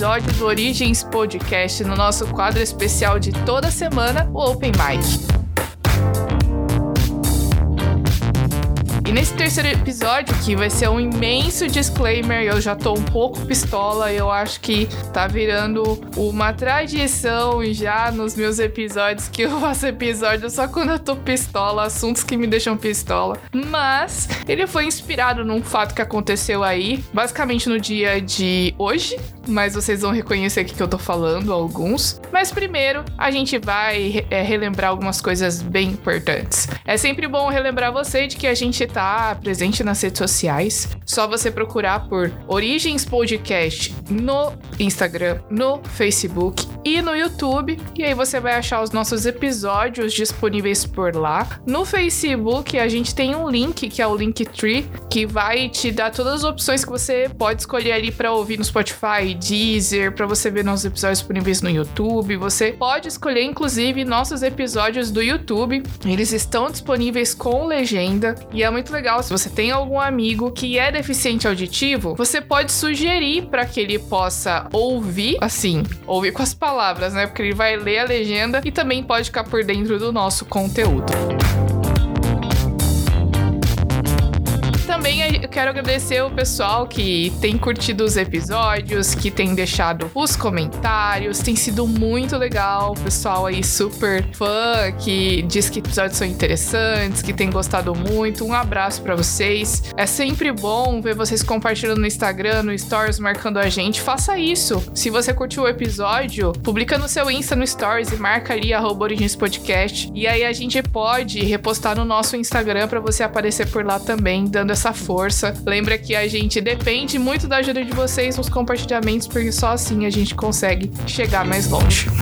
episódio do Origens Podcast no nosso quadro especial de toda semana, o Open Mic. E nesse terceiro episódio, que vai ser um imenso disclaimer, eu já tô um pouco pistola, eu acho que tá virando uma tradição já nos meus episódios que eu faço episódio só quando eu tô pistola, assuntos que me deixam pistola. Mas ele foi inspirado num fato que aconteceu aí, basicamente no dia de hoje, mas vocês vão reconhecer que eu tô falando alguns. Mas primeiro, a gente vai é, relembrar algumas coisas bem importantes. É sempre bom relembrar você de que a gente tá está presente nas redes sociais. Só você procurar por Origens Podcast no Instagram, no Facebook e no YouTube. E aí você vai achar os nossos episódios disponíveis por lá. No Facebook a gente tem um link que é o Linktree, que vai te dar todas as opções que você pode escolher ali para ouvir no Spotify, Deezer, para você ver nossos episódios disponíveis no YouTube. Você pode escolher inclusive nossos episódios do YouTube. Eles estão disponíveis com legenda e é muito muito legal. Se você tem algum amigo que é deficiente auditivo, você pode sugerir para que ele possa ouvir, assim, ouvir com as palavras, né? Porque ele vai ler a legenda e também pode ficar por dentro do nosso conteúdo. Quero agradecer o pessoal que tem curtido os episódios, que tem deixado os comentários. Tem sido muito legal. O pessoal aí super fã, que diz que episódios são interessantes, que tem gostado muito. Um abraço para vocês. É sempre bom ver vocês compartilhando no Instagram, no Stories, marcando a gente. Faça isso. Se você curtiu o episódio, publica no seu Insta no Stories e marca ali arroba Origens Podcast. E aí a gente pode repostar no nosso Instagram para você aparecer por lá também, dando essa essa força. Lembra que a gente depende muito da ajuda de vocês nos compartilhamentos, porque só assim a gente consegue chegar mais longe.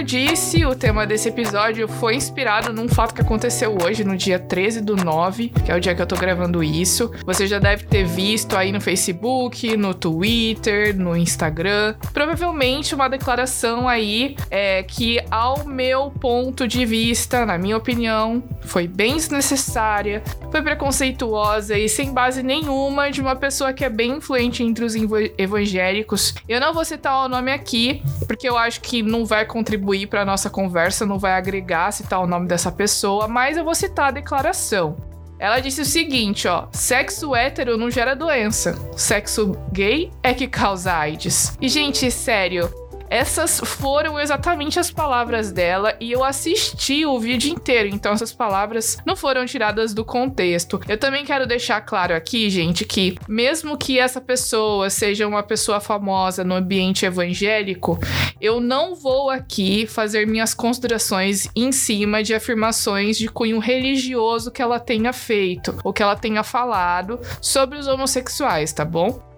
Eu disse, o tema desse episódio foi inspirado num fato que aconteceu hoje, no dia 13 do 9, que é o dia que eu tô gravando isso. Você já deve ter visto aí no Facebook, no Twitter, no Instagram. Provavelmente uma declaração aí é que, ao meu ponto de vista, na minha opinião, foi bem desnecessária, foi preconceituosa e sem base nenhuma de uma pessoa que é bem influente entre os evangélicos. Eu não vou citar o nome aqui, porque eu acho que não vai contribuir para nossa conversa, não vai agregar citar o nome dessa pessoa, mas eu vou citar a declaração. Ela disse o seguinte, ó: sexo hétero não gera doença, sexo gay é que causa AIDS. E gente, sério, essas foram exatamente as palavras dela e eu assisti o vídeo inteiro, então essas palavras não foram tiradas do contexto. Eu também quero deixar claro aqui, gente, que mesmo que essa pessoa seja uma pessoa famosa no ambiente evangélico, eu não vou aqui fazer minhas considerações em cima de afirmações de cunho religioso que ela tenha feito ou que ela tenha falado sobre os homossexuais, tá bom?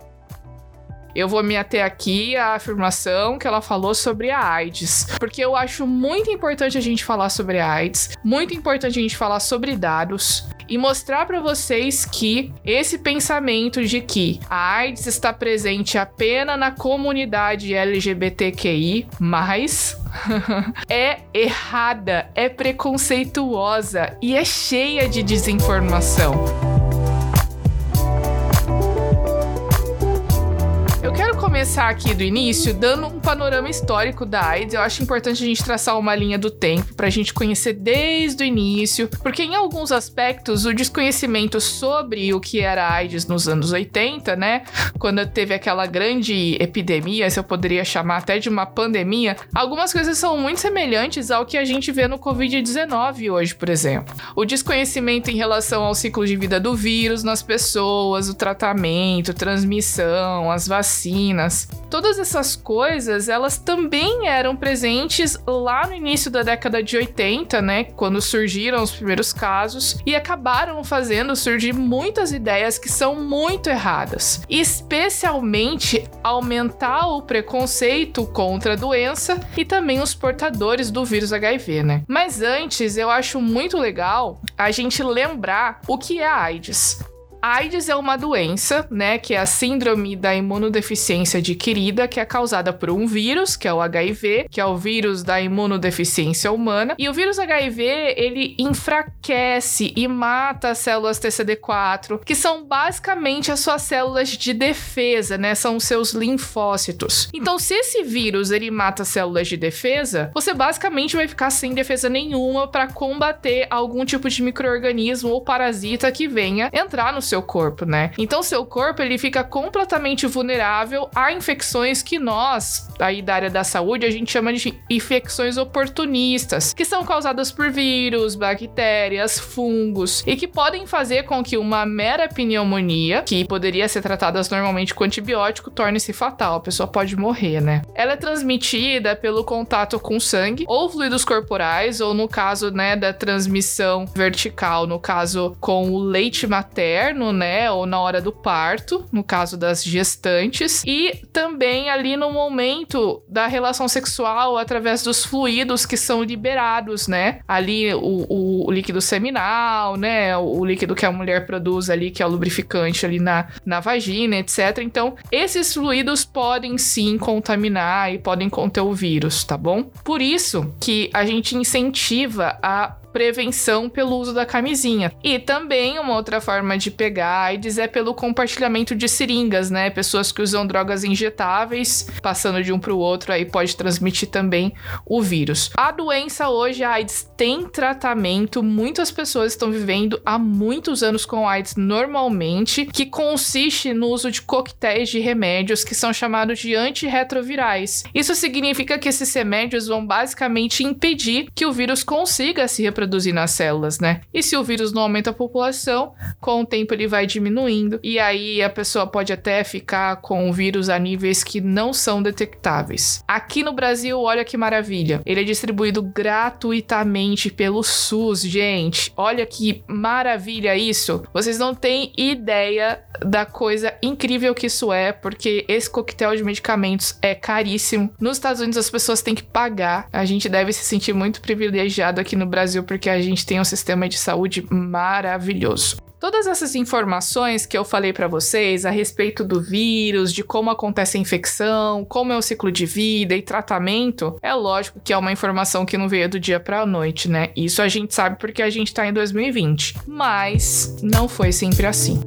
Eu vou me ater aqui à afirmação que ela falou sobre a AIDS, porque eu acho muito importante a gente falar sobre a AIDS, muito importante a gente falar sobre dados e mostrar para vocês que esse pensamento de que a AIDS está presente apenas na comunidade LGBTQI, é errada, é preconceituosa e é cheia de desinformação. Começar aqui do início, dando um panorama histórico da AIDS. Eu acho importante a gente traçar uma linha do tempo para a gente conhecer desde o início, porque em alguns aspectos o desconhecimento sobre o que era AIDS nos anos 80, né, quando teve aquela grande epidemia, se eu poderia chamar até de uma pandemia, algumas coisas são muito semelhantes ao que a gente vê no Covid-19 hoje, por exemplo. O desconhecimento em relação ao ciclo de vida do vírus nas pessoas, o tratamento, transmissão, as vacinas vacinas. Todas essas coisas, elas também eram presentes lá no início da década de 80, né, quando surgiram os primeiros casos e acabaram fazendo surgir muitas ideias que são muito erradas, especialmente aumentar o preconceito contra a doença e também os portadores do vírus HIV, né? Mas antes, eu acho muito legal a gente lembrar o que é a AIDS. AIDS é uma doença, né, que é a síndrome da imunodeficiência adquirida, que é causada por um vírus, que é o HIV, que é o vírus da imunodeficiência humana. E o vírus HIV, ele enfraquece e mata as células TCD4, que são basicamente as suas células de defesa, né? São os seus linfócitos. Então, se esse vírus ele mata células de defesa, você basicamente vai ficar sem defesa nenhuma para combater algum tipo de microorganismo ou parasita que venha entrar no seu corpo, né? Então, seu corpo ele fica completamente vulnerável a infecções que nós, aí da área da saúde, a gente chama de infecções oportunistas, que são causadas por vírus, bactérias, fungos e que podem fazer com que uma mera pneumonia, que poderia ser tratada normalmente com antibiótico, torne-se fatal. A pessoa pode morrer, né? Ela é transmitida pelo contato com sangue ou fluidos corporais, ou no caso, né, da transmissão vertical, no caso com o leite materno, né, ou na hora do parto, no caso das gestantes, e também ali no momento da relação sexual através dos fluidos que são liberados, né? Ali o, o, o líquido seminal, né, o líquido que a mulher produz ali, que é o lubrificante ali na, na vagina, etc. Então, esses fluidos podem sim contaminar e podem conter o vírus, tá bom? Por isso que a gente incentiva a prevenção pelo uso da camisinha. E também uma outra forma de pegar AIDS é pelo compartilhamento de seringas, né? Pessoas que usam drogas injetáveis, passando de um para o outro, aí pode transmitir também o vírus. A doença hoje, a AIDS, tem tratamento. Muitas pessoas estão vivendo há muitos anos com AIDS normalmente, que consiste no uso de coquetéis de remédios que são chamados de antirretrovirais. Isso significa que esses remédios vão basicamente impedir que o vírus consiga se reproduzir reproduzir nas células, né? E se o vírus não aumenta a população, com o tempo ele vai diminuindo e aí a pessoa pode até ficar com o vírus a níveis que não são detectáveis. Aqui no Brasil, olha que maravilha. Ele é distribuído gratuitamente pelo SUS, gente. Olha que maravilha isso. Vocês não têm ideia da coisa incrível que isso é, porque esse coquetel de medicamentos é caríssimo. Nos Estados Unidos as pessoas têm que pagar. A gente deve se sentir muito privilegiado aqui no Brasil porque a gente tem um sistema de saúde maravilhoso. Todas essas informações que eu falei para vocês a respeito do vírus, de como acontece a infecção, como é o ciclo de vida e tratamento, é lógico que é uma informação que não veio do dia para a noite, né? Isso a gente sabe porque a gente tá em 2020. Mas não foi sempre assim.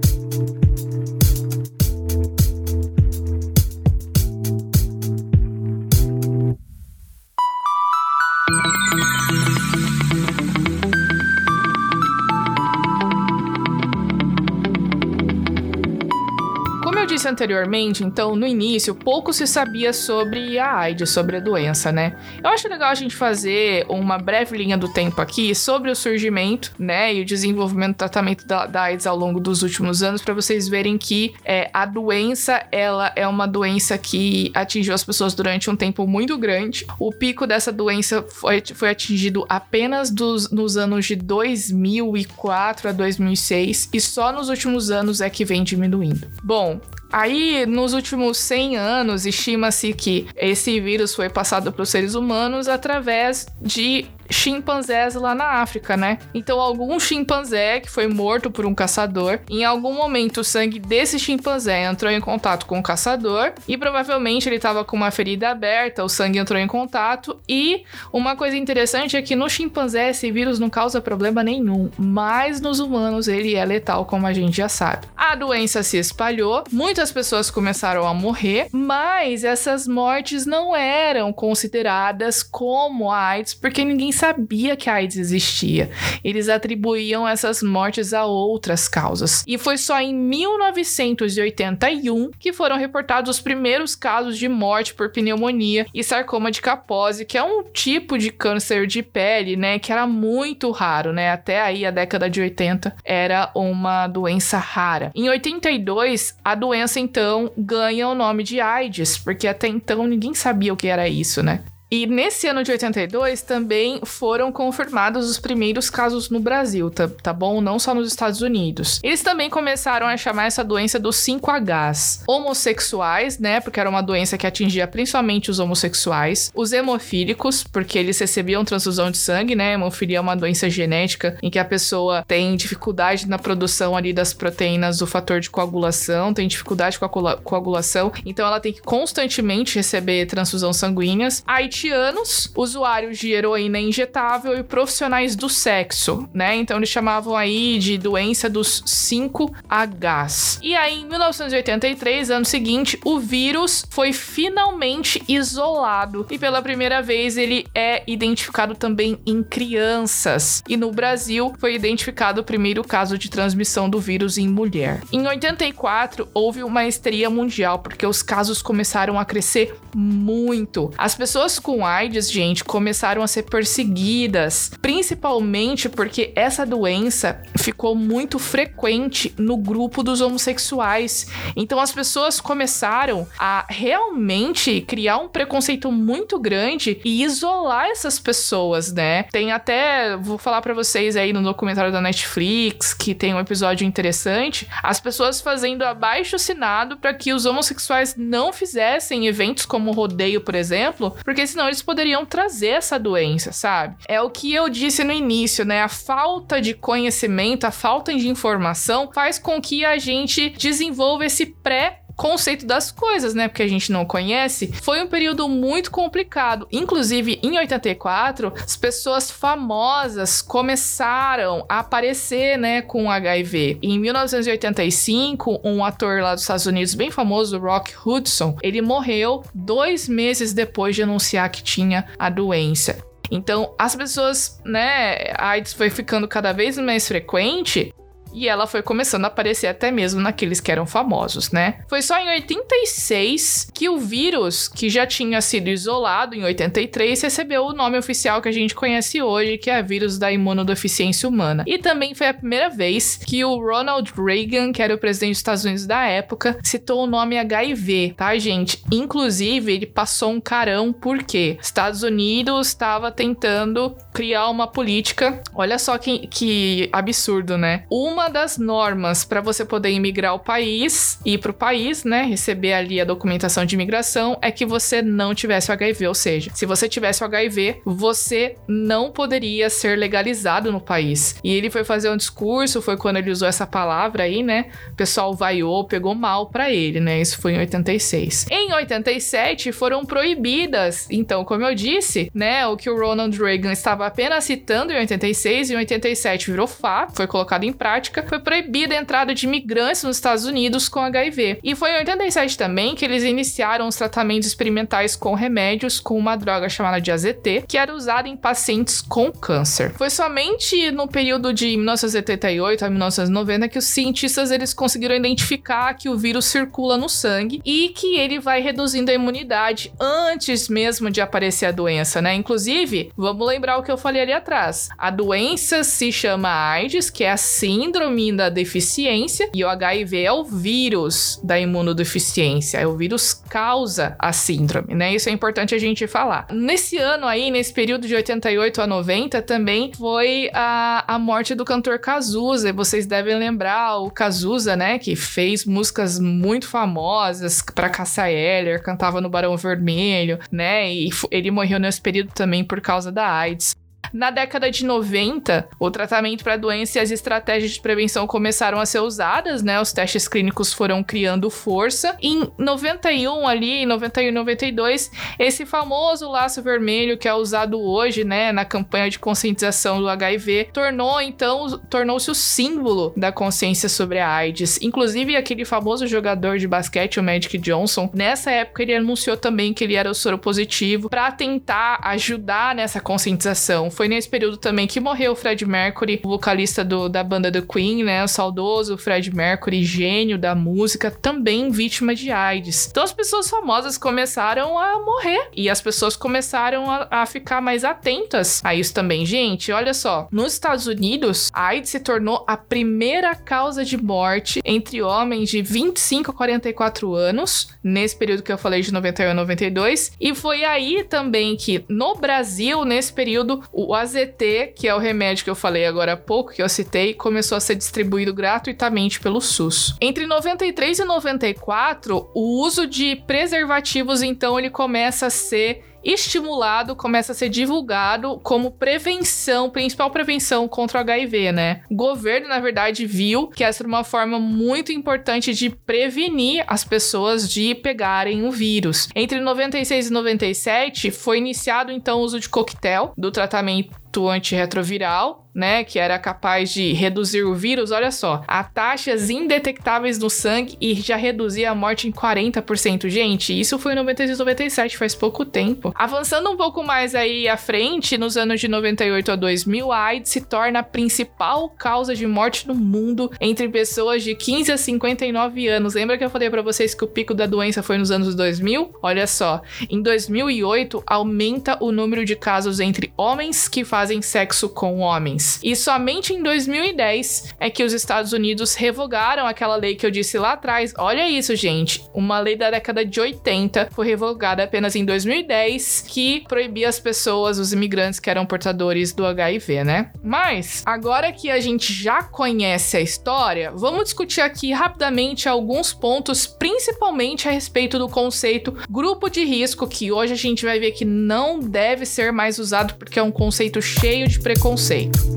Disse anteriormente, então, no início, pouco se sabia sobre a AIDS, sobre a doença, né? Eu acho legal a gente fazer uma breve linha do tempo aqui sobre o surgimento, né, e o desenvolvimento do tratamento da, da AIDS ao longo dos últimos anos, para vocês verem que é, a doença, ela é uma doença que atingiu as pessoas durante um tempo muito grande. O pico dessa doença foi, foi atingido apenas dos, nos anos de 2004 a 2006, e só nos últimos anos é que vem diminuindo. Bom, Aí, nos últimos 100 anos, estima-se que esse vírus foi passado para os seres humanos através de chimpanzés lá na África, né? Então, algum chimpanzé que foi morto por um caçador, em algum momento o sangue desse chimpanzé entrou em contato com o caçador e provavelmente ele estava com uma ferida aberta, o sangue entrou em contato. E uma coisa interessante é que no chimpanzé esse vírus não causa problema nenhum, mas nos humanos ele é letal, como a gente já sabe. A doença se espalhou, muitas pessoas começaram a morrer, mas essas mortes não eram consideradas como AIDS porque ninguém sabia que a AIDS existia. Eles atribuíam essas mortes a outras causas. E foi só em 1981 que foram reportados os primeiros casos de morte por pneumonia e sarcoma de Kaposi, que é um tipo de câncer de pele, né, que era muito raro, né? Até aí a década de 80 era uma doença rara. Em 82, a doença então ganha o nome de AIDS, porque até então ninguém sabia o que era isso, né? E nesse ano de 82 também foram confirmados os primeiros casos no Brasil, tá, tá bom? Não só nos Estados Unidos. Eles também começaram a chamar essa doença dos 5Hs. Homossexuais, né? Porque era uma doença que atingia principalmente os homossexuais. Os hemofílicos, porque eles recebiam transfusão de sangue, né? Hemofilia é uma doença genética em que a pessoa tem dificuldade na produção ali das proteínas do fator de coagulação, tem dificuldade com a coagulação, então ela tem que constantemente receber transfusão sanguíneas. Haitianos, usuários de heroína injetável e profissionais do sexo, né? Então eles chamavam aí de doença dos 5Hs. E aí em 1983, ano seguinte, o vírus foi finalmente isolado e pela primeira vez ele é identificado também em crianças. E no Brasil foi identificado o primeiro caso de transmissão do vírus em mulher. Em 84, houve uma histeria mundial porque os casos começaram a crescer muito. As pessoas com AIDS, gente, começaram a ser perseguidas, principalmente porque essa doença ficou muito frequente no grupo dos homossexuais. Então as pessoas começaram a realmente criar um preconceito muito grande e isolar essas pessoas, né? Tem até, vou falar para vocês aí no documentário da Netflix, que tem um episódio interessante, as pessoas fazendo abaixo assinado para que os homossexuais não fizessem eventos como rodeio, por exemplo, porque senão eles poderiam trazer essa doença, sabe? É o que eu disse no início, né? A falta de conhecimento, a falta de informação faz com que a gente desenvolva esse pré conceito das coisas, né? Porque a gente não conhece. Foi um período muito complicado. Inclusive, em 84, as pessoas famosas começaram a aparecer, né, com HIV. Em 1985, um ator lá dos Estados Unidos, bem famoso, Rock Hudson, ele morreu dois meses depois de anunciar que tinha a doença. Então, as pessoas, né, a AIDS foi ficando cada vez mais frequente e ela foi começando a aparecer até mesmo naqueles que eram famosos, né? Foi só em 86 que o vírus, que já tinha sido isolado em 83, recebeu o nome oficial que a gente conhece hoje, que é vírus da imunodeficiência humana. E também foi a primeira vez que o Ronald Reagan, que era o presidente dos Estados Unidos da época, citou o nome HIV, tá, gente? Inclusive, ele passou um carão porque Estados Unidos estava tentando criar uma política. Olha só que, que absurdo, né? Uma uma das normas para você poder imigrar ao país, ir para o país, né, receber ali a documentação de imigração, é que você não tivesse o HIV. Ou seja, se você tivesse o HIV, você não poderia ser legalizado no país. E ele foi fazer um discurso, foi quando ele usou essa palavra aí, né? O pessoal vaiou, pegou mal para ele, né? Isso foi em 86. Em 87 foram proibidas, então, como eu disse, né, o que o Ronald Reagan estava apenas citando em 86 e em 87 virou fato, foi colocado em prática foi proibida a entrada de imigrantes nos Estados Unidos com HIV. E foi em 87 também que eles iniciaram os tratamentos experimentais com remédios com uma droga chamada de AZT, que era usada em pacientes com câncer. Foi somente no período de 1988 a 1990 que os cientistas eles conseguiram identificar que o vírus circula no sangue e que ele vai reduzindo a imunidade antes mesmo de aparecer a doença, né? Inclusive, vamos lembrar o que eu falei ali atrás. A doença se chama AIDS, que é a síndrome da deficiência e o HIV é o vírus da imunodeficiência. É o vírus causa a síndrome, né? Isso é importante a gente falar. Nesse ano aí, nesse período de 88 a 90, também foi a, a morte do cantor Cazuza. Vocês devem lembrar o Cazuza, né? Que fez músicas muito famosas para Cassia Eller, cantava no Barão Vermelho, né? E ele morreu nesse período também por causa da AIDS. Na década de 90, o tratamento para a doença e as estratégias de prevenção começaram a ser usadas, né? Os testes clínicos foram criando força. Em 91 ali, em 91 e 92, esse famoso laço vermelho que é usado hoje, né, na campanha de conscientização do HIV, tornou então tornou-se o símbolo da consciência sobre a AIDS. Inclusive aquele famoso jogador de basquete, o Magic Johnson, nessa época ele anunciou também que ele era o soro positivo para tentar ajudar nessa conscientização. Foi Foi nesse período também que morreu o Fred Mercury, o vocalista do, da banda The Queen, né? O saudoso Fred Mercury, gênio da música, também vítima de AIDS. Então as pessoas famosas começaram a morrer e as pessoas começaram a, a ficar mais atentas a isso também. Gente, olha só, nos Estados Unidos, a AIDS se tornou a primeira causa de morte entre homens de 25 a 44 anos, nesse período que eu falei de 91 a 92, e foi aí também que no Brasil, nesse período, o AZT, que é o remédio que eu falei agora há pouco, que eu citei, começou a ser distribuído gratuitamente pelo SUS. Entre 93 e 94, o uso de preservativos, então, ele começa a ser estimulado, começa a ser divulgado como prevenção, principal prevenção contra o HIV, né? O governo, na verdade, viu que essa era uma forma muito importante de prevenir as pessoas de pegarem o vírus. Entre 96 e 97, foi iniciado então o uso de coquetel do tratamento antirretroviral né, que era capaz de reduzir o vírus, olha só, a taxas indetectáveis no sangue e já reduzia a morte em 40%. Gente, isso foi em 96 e 97, faz pouco tempo. Avançando um pouco mais aí à frente, nos anos de 98 a 2000, a AIDS se torna a principal causa de morte no mundo entre pessoas de 15 a 59 anos. Lembra que eu falei para vocês que o pico da doença foi nos anos 2000? Olha só, em 2008 aumenta o número de casos entre homens que fazem sexo com homens. E somente em 2010 é que os Estados Unidos revogaram aquela lei que eu disse lá atrás. Olha isso, gente. Uma lei da década de 80 foi revogada apenas em 2010 que proibia as pessoas, os imigrantes que eram portadores do HIV, né? Mas agora que a gente já conhece a história, vamos discutir aqui rapidamente alguns pontos, principalmente a respeito do conceito grupo de risco, que hoje a gente vai ver que não deve ser mais usado porque é um conceito cheio de preconceito.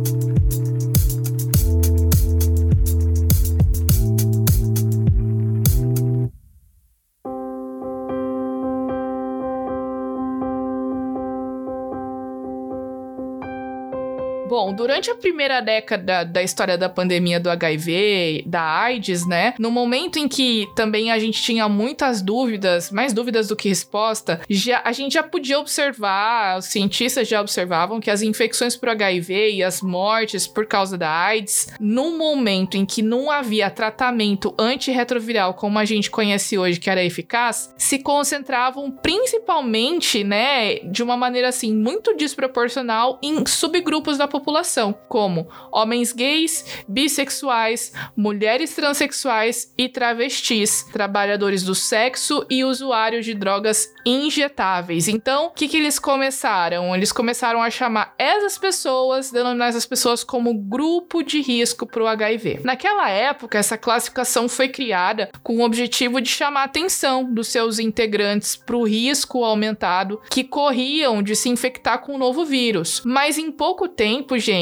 Durante a primeira década da história da pandemia do HIV, da AIDS, né? No momento em que também a gente tinha muitas dúvidas, mais dúvidas do que resposta, já, a gente já podia observar, os cientistas já observavam que as infecções por HIV e as mortes por causa da AIDS, no momento em que não havia tratamento antirretroviral como a gente conhece hoje, que era eficaz, se concentravam principalmente, né, de uma maneira assim muito desproporcional em subgrupos da população como homens gays, bissexuais, mulheres transexuais e travestis, trabalhadores do sexo e usuários de drogas injetáveis. Então, o que, que eles começaram? Eles começaram a chamar essas pessoas, denominar essas pessoas como grupo de risco para o HIV. Naquela época, essa classificação foi criada com o objetivo de chamar a atenção dos seus integrantes para o risco aumentado que corriam de se infectar com o novo vírus. Mas em pouco tempo, gente,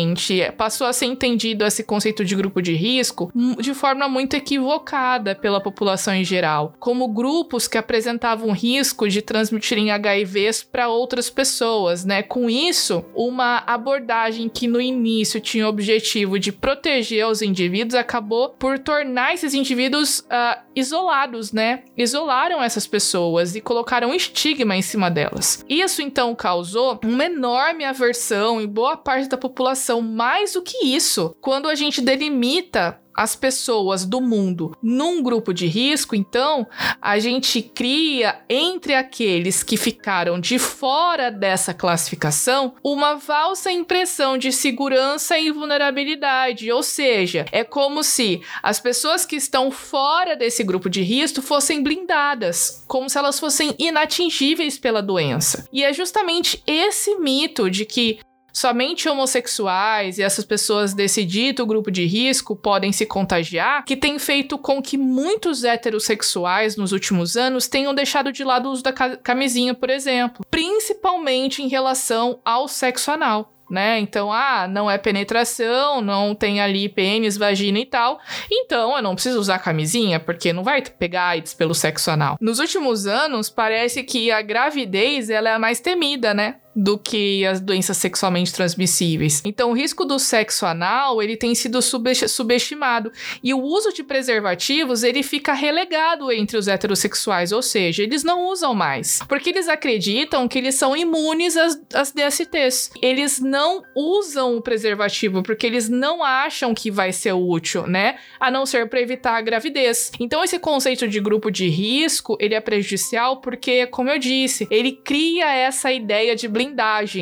passou a ser entendido esse conceito de grupo de risco de forma muito equivocada pela população em geral, como grupos que apresentavam risco de transmitirem HIVs para outras pessoas, né? Com isso, uma abordagem que no início tinha o objetivo de proteger os indivíduos acabou por tornar esses indivíduos uh, isolados, né? Isolaram essas pessoas e colocaram um estigma em cima delas. Isso então causou uma enorme aversão em boa parte da população população. Mais do que isso, quando a gente delimita as pessoas do mundo num grupo de risco, então a gente cria entre aqueles que ficaram de fora dessa classificação uma falsa impressão de segurança e vulnerabilidade, ou seja, é como se as pessoas que estão fora desse grupo de risco fossem blindadas, como se elas fossem inatingíveis pela doença. E é justamente esse mito de que somente homossexuais e essas pessoas desse dito grupo de risco podem se contagiar, que tem feito com que muitos heterossexuais nos últimos anos tenham deixado de lado o uso da camisinha, por exemplo, principalmente em relação ao sexo anal né? Então, ah, não é penetração, não tem ali pênis, vagina e tal. Então, eu não preciso usar camisinha, porque não vai pegar AIDS pelo sexo anal. Nos últimos anos, parece que a gravidez ela é a mais temida, né? Do que as doenças sexualmente transmissíveis. Então, o risco do sexo anal, ele tem sido subestimado. E o uso de preservativos, ele fica relegado entre os heterossexuais, ou seja, eles não usam mais. Porque eles acreditam que eles são imunes às, às DSTs. Eles não usam o preservativo porque eles não acham que vai ser útil, né? A não ser para evitar a gravidez. Então, esse conceito de grupo de risco, ele é prejudicial porque, como eu disse, ele cria essa ideia de blindagem,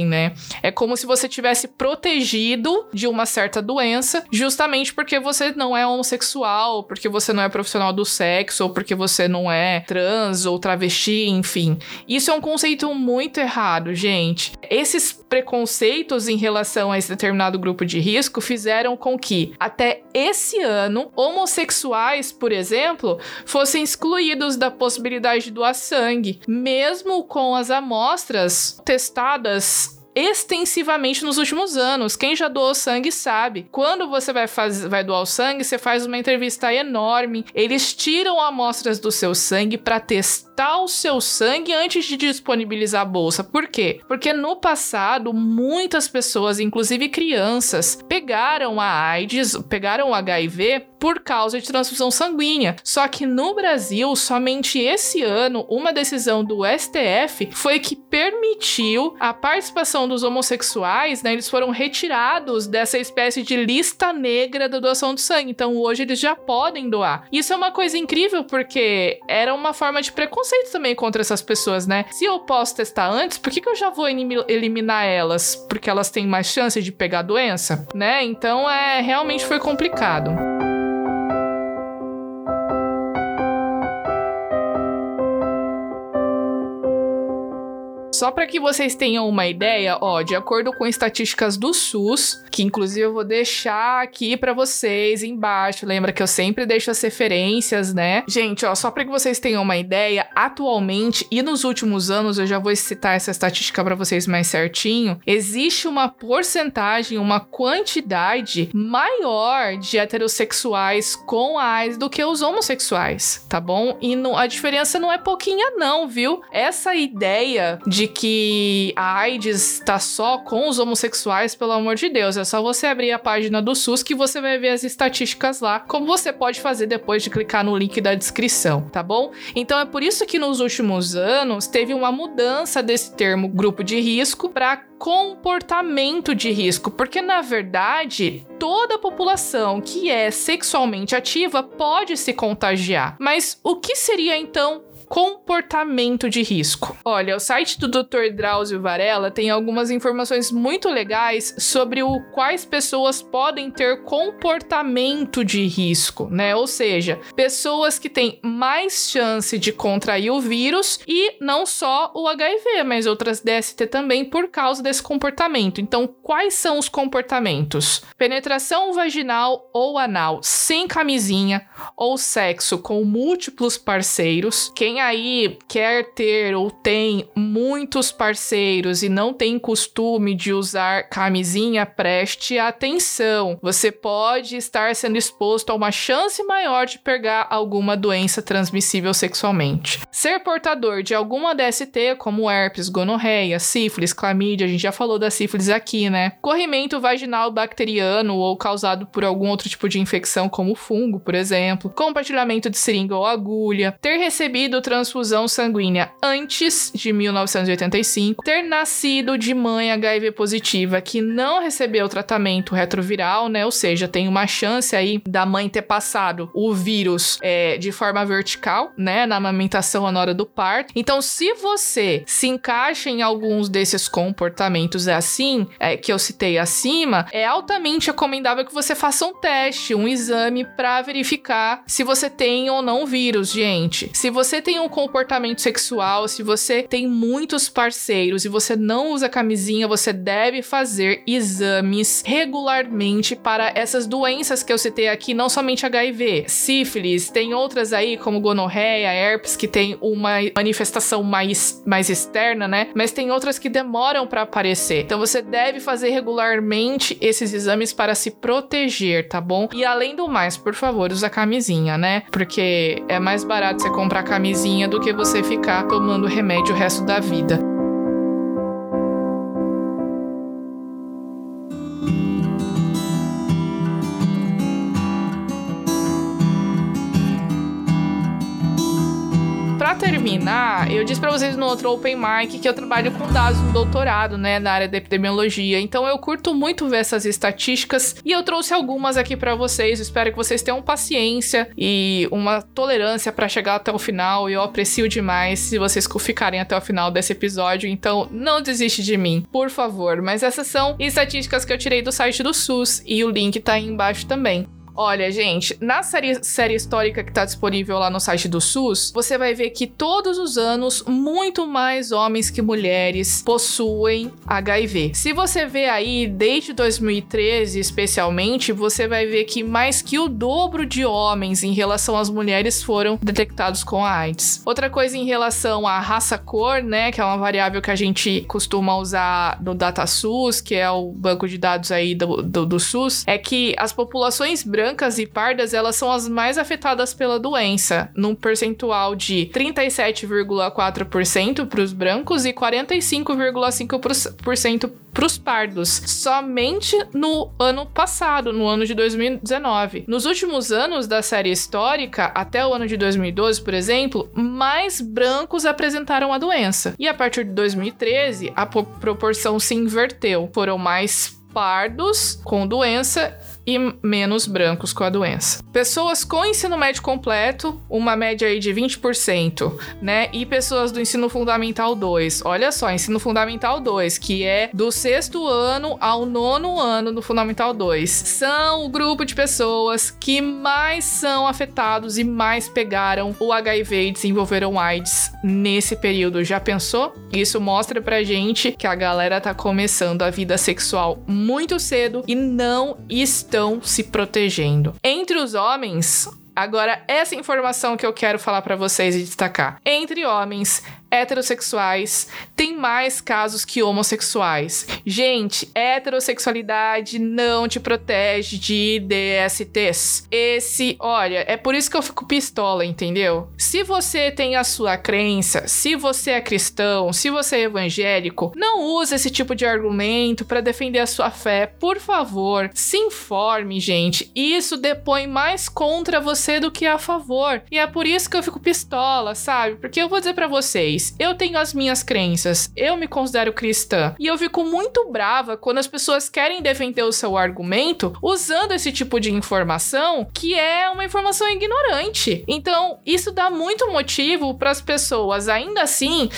né? É como se você tivesse protegido de uma certa doença, justamente porque você não é homossexual, porque você não é profissional do sexo, ou porque você não é trans ou travesti, enfim. Isso é um conceito muito errado, gente. Esses preconceitos em relação a esse determinado grupo de risco fizeram com que, até esse ano, homossexuais, por exemplo, fossem excluídos da possibilidade de doar sangue, mesmo com as amostras testadas extensivamente nos últimos anos. Quem já doou sangue sabe. Quando você vai, faz, vai doar o sangue, você faz uma entrevista enorme. Eles tiram amostras do seu sangue para testar o seu sangue antes de disponibilizar a bolsa. Por quê? Porque no passado, muitas pessoas, inclusive crianças, pegaram a AIDS, pegaram o HIV por causa de transfusão sanguínea. Só que no Brasil, somente esse ano, uma decisão do STF foi que permitiu a participação dos homossexuais, né? Eles foram retirados dessa espécie de lista negra da doação de sangue. Então hoje eles já podem doar. Isso é uma coisa incrível porque era uma forma de preconceito também contra essas pessoas, né? Se eu posso testar antes, por que, que eu já vou eliminar elas? Porque elas têm mais chance de pegar a doença, né? Então é realmente foi complicado. Só para que vocês tenham uma ideia, ó, de acordo com estatísticas do SUS, que inclusive eu vou deixar aqui para vocês embaixo, lembra que eu sempre deixo as referências, né? Gente, ó, só para que vocês tenham uma ideia, atualmente e nos últimos anos, eu já vou citar essa estatística para vocês mais certinho, existe uma porcentagem, uma quantidade maior de heterossexuais com AIDS do que os homossexuais, tá bom? E no, a diferença não é pouquinha não, viu? Essa ideia de de que a AIDS está só com os homossexuais, pelo amor de Deus. É só você abrir a página do SUS que você vai ver as estatísticas lá, como você pode fazer depois de clicar no link da descrição, tá bom? Então é por isso que nos últimos anos teve uma mudança desse termo grupo de risco para comportamento de risco, porque na verdade toda a população que é sexualmente ativa pode se contagiar. Mas o que seria então comportamento de risco. Olha, o site do Dr. Drauzio Varela tem algumas informações muito legais sobre o quais pessoas podem ter comportamento de risco, né? Ou seja, pessoas que têm mais chance de contrair o vírus e não só o HIV, mas outras DST também por causa desse comportamento. Então, quais são os comportamentos? Penetração vaginal ou anal sem camisinha ou sexo com múltiplos parceiros. Quem aí quer ter ou tem muitos parceiros e não tem costume de usar camisinha, preste atenção. Você pode estar sendo exposto a uma chance maior de pegar alguma doença transmissível sexualmente. Ser portador de alguma DST, como herpes, gonorreia, sífilis, clamídia, a gente já falou da sífilis aqui, né? Corrimento vaginal bacteriano ou causado por algum outro tipo de infecção, como fungo, por exemplo. Compartilhamento de seringa ou agulha. Ter recebido transfusão sanguínea antes de 1985, ter nascido de mãe HIV positiva que não recebeu tratamento retroviral, né? Ou seja, tem uma chance aí da mãe ter passado o vírus é, de forma vertical, né? Na amamentação na hora do parto. Então, se você se encaixa em alguns desses comportamentos assim, é, que eu citei acima, é altamente recomendável que você faça um teste, um exame para verificar se você tem ou não vírus, gente. Se você tem um comportamento sexual, se você tem muitos parceiros e você não usa camisinha, você deve fazer exames regularmente para essas doenças que eu citei aqui, não somente HIV, sífilis, tem outras aí como gonorreia, herpes que tem uma manifestação mais, mais externa, né? Mas tem outras que demoram para aparecer. Então você deve fazer regularmente esses exames para se proteger, tá bom? E além do mais, por favor, usa camisinha, né? Porque é mais barato você comprar camisinha do que você ficar tomando remédio o resto da vida. Para terminar, eu disse para vocês no outro Open Mic que eu trabalho com dados no doutorado, né, na área da epidemiologia. Então eu curto muito ver essas estatísticas e eu trouxe algumas aqui para vocês. Espero que vocês tenham paciência e uma tolerância para chegar até o final. Eu aprecio demais se vocês ficarem até o final desse episódio. Então não desiste de mim, por favor. Mas essas são estatísticas que eu tirei do site do SUS e o link tá aí embaixo também. Olha, gente, na série, série histórica que está disponível lá no site do SUS, você vai ver que todos os anos muito mais homens que mulheres possuem HIV. Se você vê aí desde 2013, especialmente, você vai ver que mais que o dobro de homens em relação às mulheres foram detectados com a AIDS. Outra coisa em relação à raça cor, né, que é uma variável que a gente costuma usar no DataSUS, que é o banco de dados aí do, do, do SUS, é que as populações brancas brancas e pardas, elas são as mais afetadas pela doença, num percentual de 37,4% para os brancos e 45,5% para os pardos, somente no ano passado, no ano de 2019. Nos últimos anos da série histórica, até o ano de 2012, por exemplo, mais brancos apresentaram a doença. E a partir de 2013, a proporção se inverteu. Foram mais pardos com doença e menos brancos com a doença. Pessoas com ensino médio completo, uma média aí de 20%, né? E pessoas do ensino fundamental 2. Olha só, ensino fundamental 2, que é do sexto ano ao nono ano do fundamental 2. São o grupo de pessoas que mais são afetados e mais pegaram o HIV e desenvolveram AIDS nesse período. Já pensou? Isso mostra pra gente que a galera tá começando a vida sexual muito cedo e não está estão se protegendo. Entre os homens, Agora, essa informação que eu quero falar para vocês e destacar. Entre homens, heterossexuais tem mais casos que homossexuais. Gente, heterossexualidade não te protege de DSTs. Esse, olha, é por isso que eu fico pistola, entendeu? Se você tem a sua crença, se você é cristão, se você é evangélico, não use esse tipo de argumento para defender a sua fé. Por favor, se informe, gente. Isso depõe mais contra você do que a favor. E é por isso que eu fico pistola, sabe? Porque eu vou dizer para vocês, eu tenho as minhas crenças, eu me considero cristã. E eu fico muito brava quando as pessoas querem defender o seu argumento usando esse tipo de informação que é uma informação ignorante. Então, isso dá muito motivo para as pessoas, ainda assim,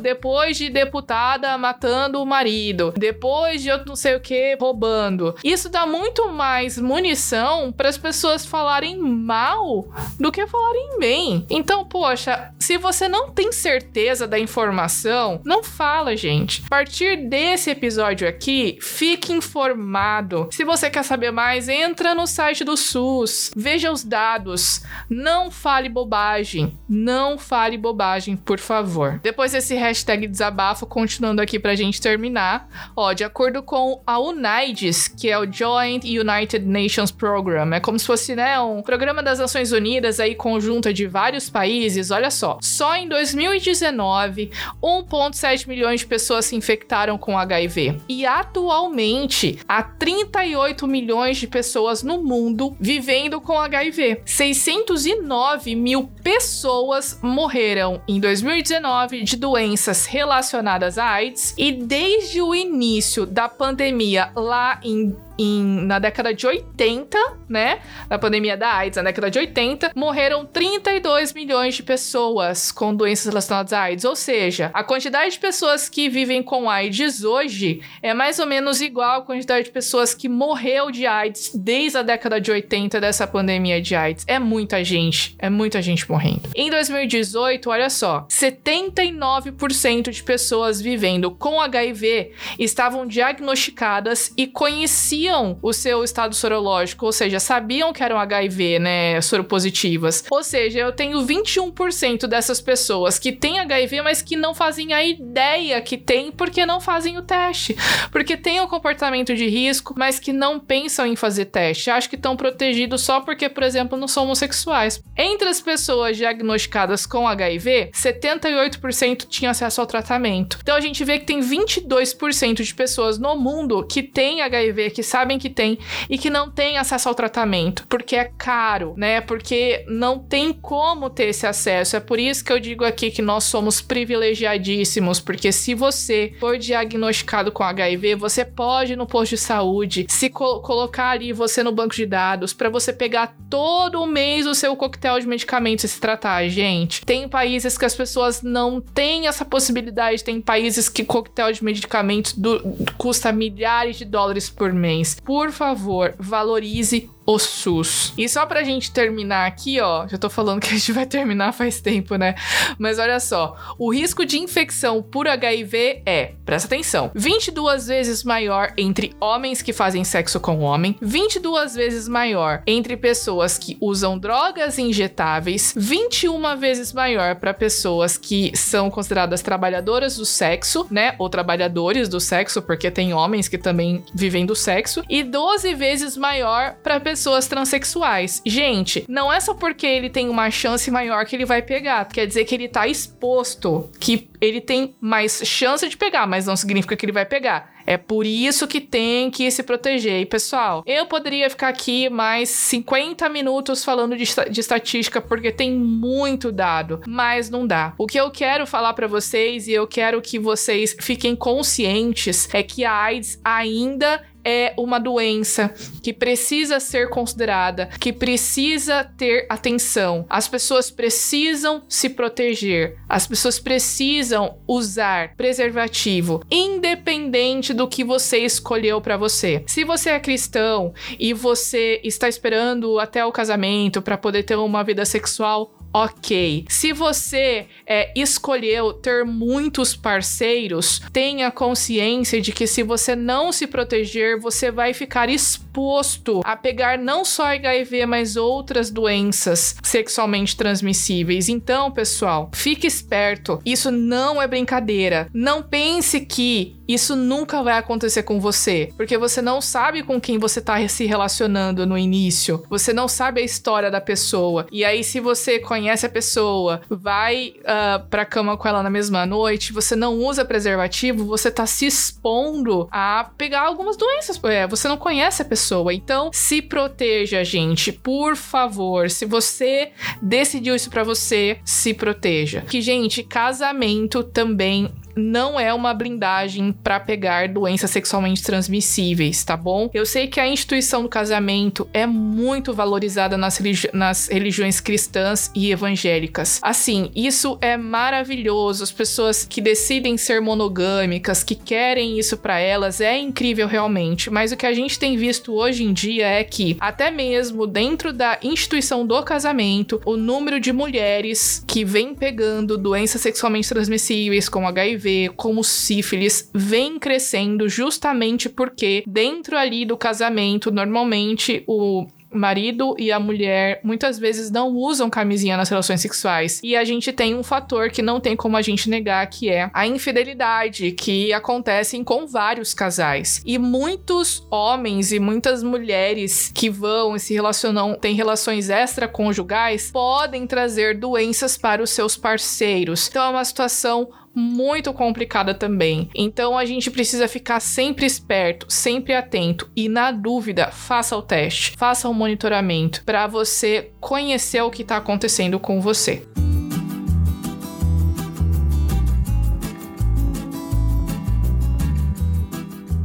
depois de deputada matando o marido, depois de eu não sei o que roubando. Isso dá muito mais munição para as pessoas falarem mal do que falarem bem. Então, poxa, se você não tem certeza certeza da informação, não fala, gente. A partir desse episódio aqui, fique informado. Se você quer saber mais, entra no site do SUS, veja os dados. Não fale bobagem. Não fale bobagem, por favor. Depois desse hashtag desabafo, continuando aqui pra gente terminar. Ó, de acordo com a UNAIDS, que é o Joint United Nations Program, é como se fosse, né, um programa das Nações Unidas aí conjunta de vários países. Olha só, só em 2019 2019, 1,7 milhões de pessoas se infectaram com HIV. E atualmente, há 38 milhões de pessoas no mundo vivendo com HIV. 609 mil pessoas morreram em 2019 de doenças relacionadas à AIDS. E desde o início da pandemia lá em em, na década de 80, né? Na pandemia da AIDS, na década de 80, morreram 32 milhões de pessoas com doenças relacionadas à AIDS. Ou seja, a quantidade de pessoas que vivem com AIDS hoje é mais ou menos igual à quantidade de pessoas que morreu de AIDS desde a década de 80 dessa pandemia de AIDS. É muita gente, é muita gente morrendo. Em 2018, olha só, 79% de pessoas vivendo com HIV estavam diagnosticadas e conheciam conheciam o seu estado sorológico, ou seja, sabiam que eram HIV, né, soropositivas. Ou seja, eu tenho 21% dessas pessoas que têm HIV, mas que não fazem a ideia que tem porque não fazem o teste. Porque têm o um comportamento de risco, mas que não pensam em fazer teste. Acho que estão protegidos só porque, por exemplo, não são homossexuais. Entre as pessoas diagnosticadas com HIV, 78% tinham acesso ao tratamento. Então a gente vê que tem 22% de pessoas no mundo que têm HIV, que sabem que tem e que não têm acesso ao tratamento, porque é caro, né? Porque não tem como ter esse acesso. É por isso que eu digo aqui que nós somos privilegiadíssimos, porque se você for diagnosticado com HIV, você pode ir no posto de saúde se co colocar ali você no banco de dados para você pegar todo mês o seu coquetel de medicamentos e se tratar, gente. Tem países que as pessoas não têm essa possibilidade, tem países que coquetel de medicamentos do, custa milhares de dólares por mês. Por favor, valorize o SUS. E só pra gente terminar aqui, ó, já tô falando que a gente vai terminar faz tempo, né? Mas olha só, o risco de infecção por HIV é, presta atenção, 22 vezes maior entre homens que fazem sexo com homem, 22 vezes maior entre pessoas que usam drogas injetáveis, 21 vezes maior para pessoas que são consideradas trabalhadoras do sexo, né? Ou trabalhadores do sexo, porque tem homens que também vivem do sexo, e 12 vezes maior para pessoas transexuais. Gente, não é só porque ele tem uma chance maior que ele vai pegar. Quer dizer que ele tá exposto, que ele tem mais chance de pegar, mas não significa que ele vai pegar. É por isso que tem que se proteger. E, pessoal, eu poderia ficar aqui mais 50 minutos falando de, de estatística, porque tem muito dado, mas não dá. O que eu quero falar para vocês e eu quero que vocês fiquem conscientes é que a AIDS ainda é uma doença que precisa ser considerada, que precisa ter atenção. As pessoas precisam se proteger, as pessoas precisam usar preservativo, independente do que você escolheu para você. Se você é cristão e você está esperando até o casamento para poder ter uma vida sexual ok. Se você é, escolheu ter muitos parceiros, tenha consciência de que se você não se proteger, você vai ficar exposto a pegar não só HIV, mas outras doenças sexualmente transmissíveis. Então, pessoal, fique esperto. Isso não é brincadeira. Não pense que isso nunca vai acontecer com você, porque você não sabe com quem você tá se relacionando no início. Você não sabe a história da pessoa. E aí, se você conhece a pessoa, vai uh, pra cama com ela na mesma noite, você não usa preservativo, você tá se expondo a pegar algumas doenças. É, você não conhece a pessoa. Então, se proteja, gente, por favor. Se você decidiu isso para você, se proteja. Que, gente, casamento também não é uma blindagem para pegar doenças sexualmente transmissíveis, tá bom? Eu sei que a instituição do casamento é muito valorizada nas, religi nas religiões cristãs e evangélicas. Assim, isso é maravilhoso. As pessoas que decidem ser monogâmicas, que querem isso para elas, é incrível realmente. Mas o que a gente tem visto hoje em dia é que, até mesmo dentro da instituição do casamento, o número de mulheres que vem pegando doenças sexualmente transmissíveis, como HIV, HIV, como sífilis, vem crescendo justamente porque dentro ali do casamento, normalmente o marido e a mulher muitas vezes não usam camisinha nas relações sexuais. E a gente tem um fator que não tem como a gente negar, que é a infidelidade, que acontece com vários casais. E muitos homens e muitas mulheres que vão e se relacionam, têm relações extraconjugais, podem trazer doenças para os seus parceiros. Então é uma situação muito complicada também. Então a gente precisa ficar sempre esperto, sempre atento e na dúvida, faça o teste, faça o monitoramento para você conhecer o que está acontecendo com você.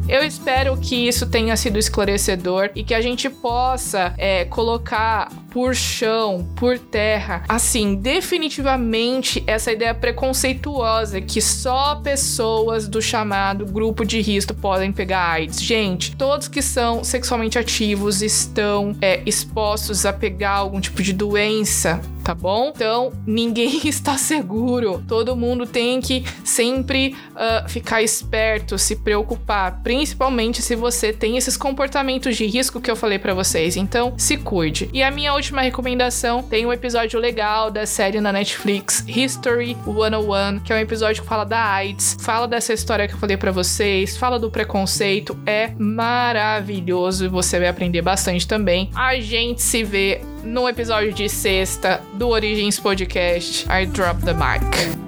Eu espero que isso tenha sido esclarecedor e que a gente possa é, colocar por chão, por terra, assim, definitivamente essa ideia preconceituosa que só pessoas do chamado grupo de risco podem pegar AIDS. Gente, todos que são sexualmente ativos estão é, expostos a pegar algum tipo de doença tá bom? Então, ninguém está seguro. Todo mundo tem que sempre uh, ficar esperto, se preocupar, principalmente se você tem esses comportamentos de risco que eu falei para vocês. Então, se cuide. E a minha última recomendação tem um episódio legal da série na Netflix History 101, que é um episódio que fala da AIDS, fala dessa história que eu falei para vocês, fala do preconceito, é maravilhoso e você vai aprender bastante também. A gente se vê no episódio de sexta do Origens Podcast. I drop the mic.